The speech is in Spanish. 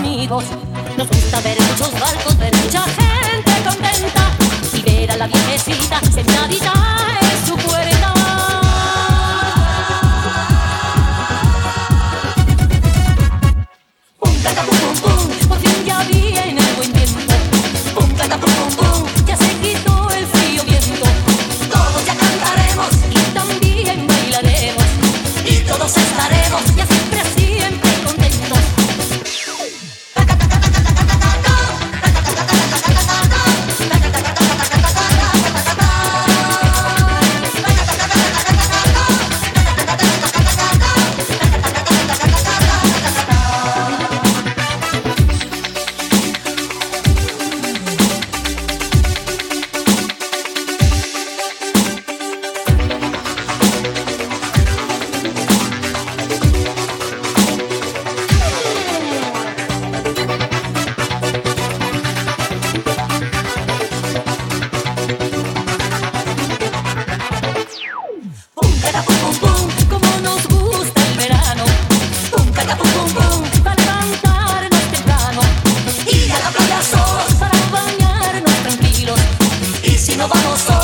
Nos gusta ver muchos barcos, ver mucha gente contenta y ver a la viejecita sentadita en su puerta. Un の場の外